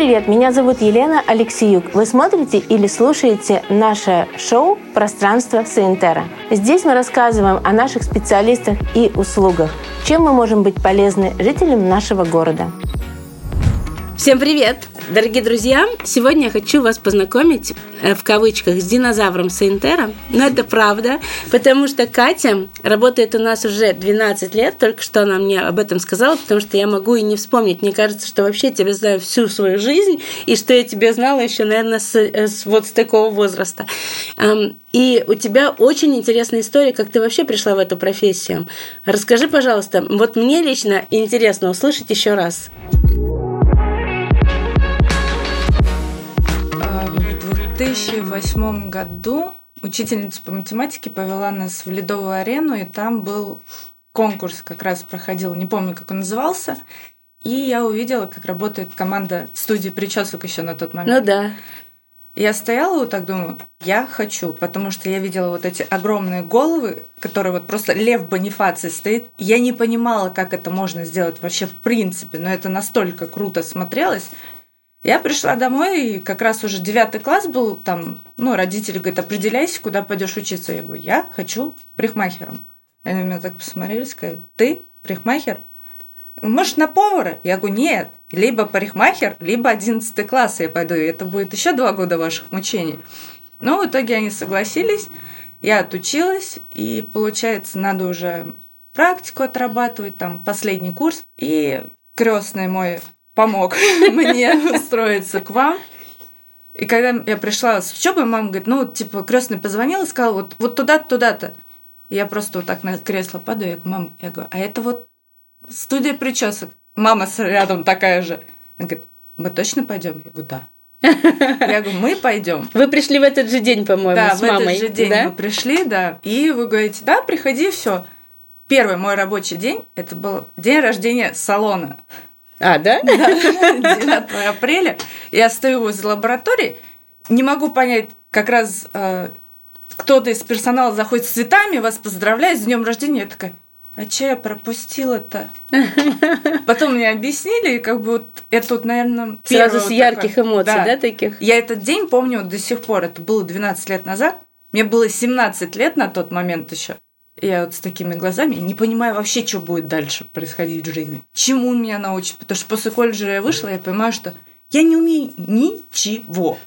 привет! Меня зовут Елена Алексеюк. Вы смотрите или слушаете наше шоу «Пространство Саентера». Здесь мы рассказываем о наших специалистах и услугах, чем мы можем быть полезны жителям нашего города. Всем привет! Дорогие друзья, сегодня я хочу вас познакомить э, в кавычках с динозавром Сейнтера. Но это правда, потому что Катя работает у нас уже 12 лет, только что она мне об этом сказала, потому что я могу и не вспомнить. Мне кажется, что вообще тебя знаю всю свою жизнь, и что я тебя знала еще, наверное, с, э, с вот с такого возраста. И у тебя очень интересная история, как ты вообще пришла в эту профессию. Расскажи, пожалуйста, вот мне лично интересно услышать еще раз. 2008 году учительница по математике повела нас в Ледовую арену, и там был конкурс как раз проходил, не помню, как он назывался. И я увидела, как работает команда студии причесок еще на тот момент. Ну да. Я стояла вот так думаю, я хочу, потому что я видела вот эти огромные головы, которые вот просто лев Бонифаций стоит. Я не понимала, как это можно сделать вообще в принципе, но это настолько круто смотрелось. Я пришла домой, и как раз уже девятый класс был, там, ну, родители говорят, определяйся, куда пойдешь учиться. Я говорю, я хочу прихмахером. Они меня так посмотрели, сказали, ты прихмахер? Может, на повара? Я говорю, нет, либо парикмахер, либо одиннадцатый класс я пойду, и это будет еще два года ваших мучений. Но в итоге они согласились, я отучилась, и получается, надо уже практику отрабатывать, там, последний курс. И крестный мой помог мне устроиться к вам. И когда я пришла с учебы, мама говорит, ну, типа, крестный позвонил и сказал, вот, вот туда-то, туда-то. И я просто вот так на кресло падаю, я говорю, мам, я говорю, а это вот студия причесок. Мама рядом такая же. Она говорит, мы точно пойдем? Я говорю, да. Я говорю, мы пойдем. Вы пришли в этот же день, по-моему, да, с мамой. в этот же день да? мы пришли, да. И вы говорите, да, приходи, все. Первый мой рабочий день, это был день рождения салона. А, да? Да, 9 апреля. Я стою возле лаборатории, не могу понять, как раз э, кто-то из персонала заходит с цветами, вас поздравляет с днем рождения. Я такая, а че я пропустила-то? Потом мне объяснили, как бы вот это вот, наверное, Сразу с ярких такое, эмоций, да. да, таких? Я этот день помню до сих пор, это было 12 лет назад. Мне было 17 лет на тот момент еще. Я вот с такими глазами не понимаю вообще, что будет дальше происходить в жизни. Чему меня научат? Потому что после колледжа я вышла, я понимаю, что я не умею ничего.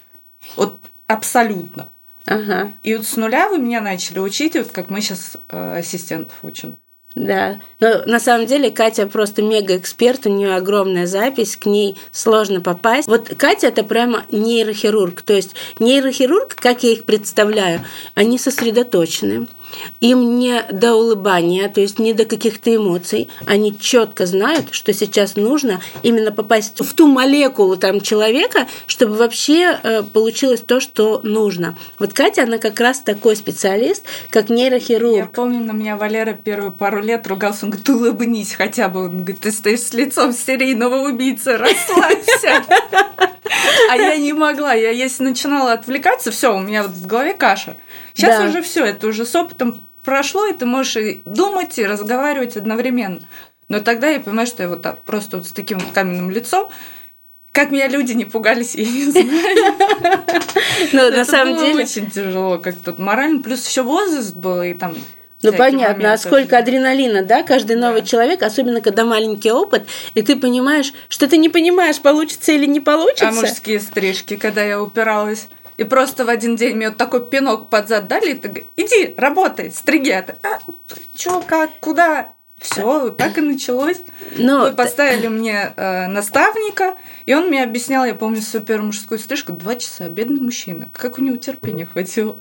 Вот абсолютно. Ага. И вот с нуля вы меня начали учить, вот как мы сейчас э, ассистентов учим. Да, но на самом деле Катя просто мега-эксперт, у нее огромная запись, к ней сложно попасть. Вот Катя это прямо нейрохирург, то есть нейрохирург, как я их представляю, они сосредоточены, им не до улыбания, то есть не до каких-то эмоций. Они четко знают, что сейчас нужно именно попасть в ту молекулу там человека, чтобы вообще э, получилось то, что нужно. Вот Катя, она как раз такой специалист, как нейрохирург. Я помню, на меня Валера первые пару лет ругался, он говорит, улыбнись хотя бы. Он говорит, ты стоишь с лицом серийного убийцы, расслабься. А я не могла. Я если начинала отвлекаться, все, у меня вот в голове каша. Сейчас да. уже все, это уже с опытом прошло, и ты можешь и думать, и разговаривать одновременно. Но тогда я понимаю, что я вот так, просто вот с таким вот каменным лицом, как меня люди не пугались, я не знаю. Но на самом деле очень тяжело, как тут морально, плюс еще возраст был и там ну понятно, а сколько адреналина, да, каждый новый да. человек, особенно когда маленький опыт, и ты понимаешь, что ты не понимаешь, получится или не получится. А мужские стрижки, когда я упиралась и просто в один день мне вот такой пинок под зад дали, и ты говоришь, иди, работай, стриги. А, а чё, как, куда? Все, так и началось. Но... Вы поставили мне э, наставника, и он мне объяснял, я помню свою первую мужскую стрижку, два часа, бедный мужчина. Как у него терпения хватило.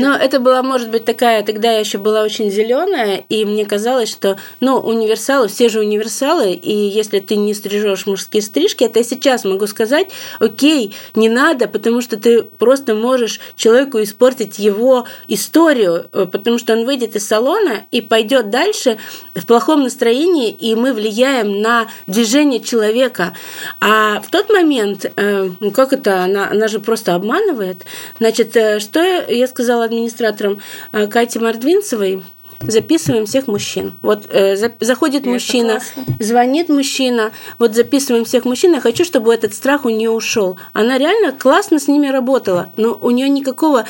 Но это была, может быть, такая, тогда я еще была очень зеленая, и мне казалось, что, ну, универсалы, все же универсалы, и если ты не стрижешь мужские стрижки, это я сейчас могу сказать, окей, не надо, потому что ты просто можешь человеку испортить его историю, э, потому что он выйдет из салона и пойдет дальше в плохом настроении, и мы влияем на движение человека. А в тот момент, э, ну как это, она, она же просто обманывает, значит, э, что я сказала администратором э, Кати Мордвинцевой, записываем всех мужчин. Вот э, за, заходит Это мужчина, звонит мужчина, вот записываем всех мужчин, я хочу, чтобы этот страх у нее ушел. Она реально классно с ними работала, но у нее никакого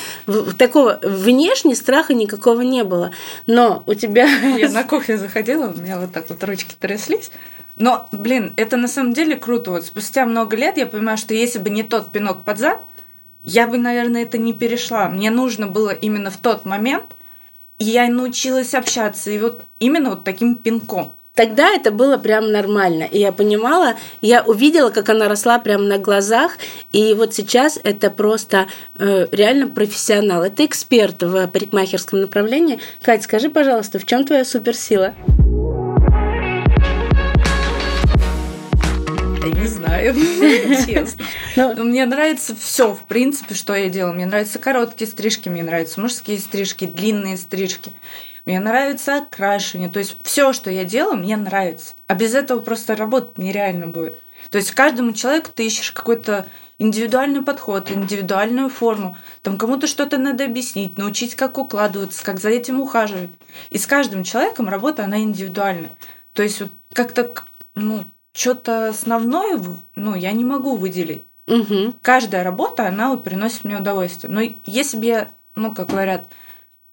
такого внешне страха никакого не было. Но у тебя... Я на кухню заходила, у меня вот так вот ручки тряслись. Но, блин, это на самом деле круто. Вот спустя много лет я понимаю, что если бы не тот пинок под зад, я бы, наверное, это не перешла. Мне нужно было именно в тот момент, и я научилась общаться, и вот именно вот таким пинком. Тогда это было прям нормально. И я понимала, я увидела, как она росла прямо на глазах. И вот сейчас это просто э, реально профессионал. Это эксперт в парикмахерском направлении. Кать, скажи, пожалуйста, в чем твоя суперсила? Я не знаю, честно. Ну, мне нравится все, в принципе, что я делаю. Мне нравятся короткие стрижки, мне нравятся мужские стрижки, длинные стрижки. Мне нравится окрашивание. То есть все, что я делаю, мне нравится. А без этого просто работать нереально будет. То есть каждому человеку ты ищешь какой-то индивидуальный подход, индивидуальную форму. Там кому-то что-то надо объяснить, научить, как укладываться, как за этим ухаживать. И с каждым человеком работа, она индивидуальная. То есть вот как-то, ну, что-то основное, ну, я не могу выделить. мгм. Каждая работа, она вот приносит мне удовольствие. Но если бы я, ну, как говорят,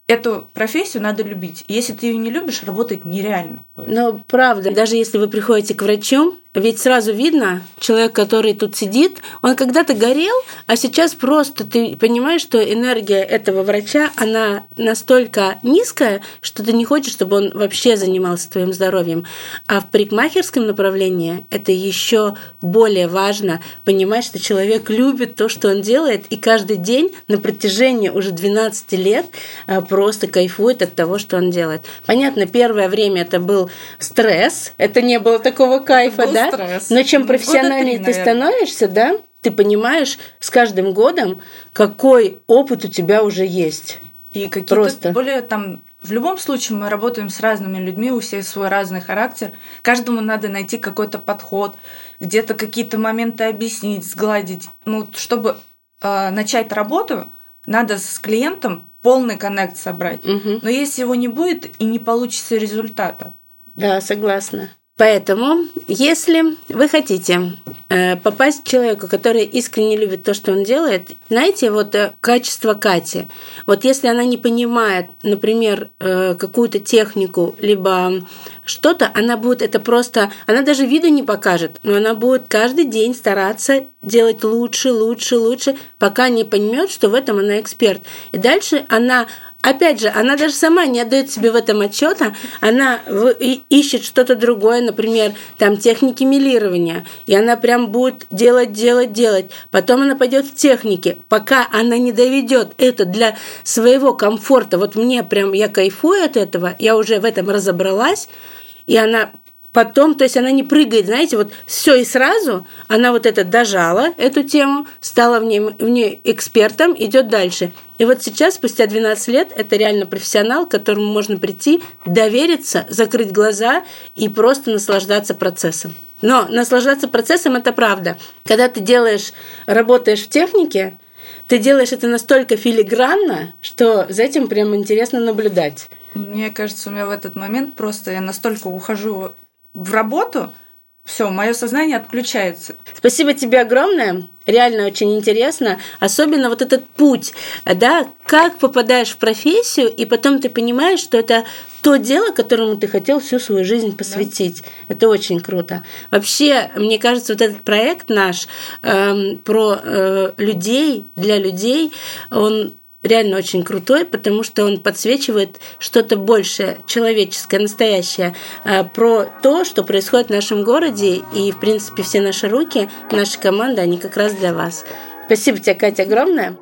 эту профессию надо любить. Если ты ее не любишь, работать нереально. Но правда, даже если вы приходите к врачу, ведь сразу видно, человек, который тут сидит, он когда-то горел, а сейчас просто ты понимаешь, что энергия этого врача, она настолько низкая, что ты не хочешь, чтобы он вообще занимался твоим здоровьем. А в парикмахерском направлении это еще более важно понимать, что человек любит то, что он делает, и каждый день на протяжении уже 12 лет а, просто кайфует от того, что он делает. Понятно, первое время это был стресс, это не было такого кайфа, был да? Стресс. Но чем три, профессиональнее ты наверное. становишься, да, ты понимаешь с каждым годом, какой опыт у тебя уже есть. И какие-то Просто. более там... В любом случае мы работаем с разными людьми, у всех свой разный характер. Каждому надо найти какой-то подход, где-то какие-то моменты объяснить, сгладить. Ну, чтобы э, начать работу, надо с клиентом полный коннект собрать. Мгм. Но если его не будет и не получится результата, Да, согласна. Поэтому, если вы хотите э, попасть к человеку, который искренне любит то, что он делает, знаете, вот э, качество Кати. Вот если она не понимает, например, э, какую-то технику, либо что-то, она будет это просто, она даже виду не покажет, но она будет каждый день стараться делать лучше, лучше, лучше, пока не поймет, что в этом она эксперт. И дальше она Опять же, она даже сама не отдает себе в этом отчета, она ищет что-то другое, например, там техники милирования, и она прям будет делать, делать, делать. Потом она пойдет в техники, пока она не доведет это для своего комфорта. Вот мне прям я кайфую от этого, я уже в этом разобралась, и она потом, то есть она не прыгает, знаете, вот все и сразу, она вот это дожала, эту тему, стала в ней, в ней экспертом, идет дальше. И вот сейчас, спустя 12 лет, это реально профессионал, к которому можно прийти, довериться, закрыть глаза и просто наслаждаться процессом. Но наслаждаться процессом – это правда. Когда ты делаешь, работаешь в технике, ты делаешь это настолько филигранно, что за этим прям интересно наблюдать. мне кажется, у меня в этот момент просто я настолько ухожу в работу, все, мое сознание отключается. Спасибо тебе огромное. Реально очень интересно. Особенно вот этот путь, да, как попадаешь в профессию, и потом ты понимаешь, что это то дело, которому ты хотел всю свою жизнь посвятить. Это очень круто. Вообще, мне кажется, вот этот проект наш эм, про э, людей, для людей, он реально очень крутой, потому что он подсвечивает что-то большее, человеческое, настоящее, э, про то, что происходит в нашем городе, и, в принципе, все наши руки, наша команда, они как раз для вас. Спасибо тебе, Катя, огромное.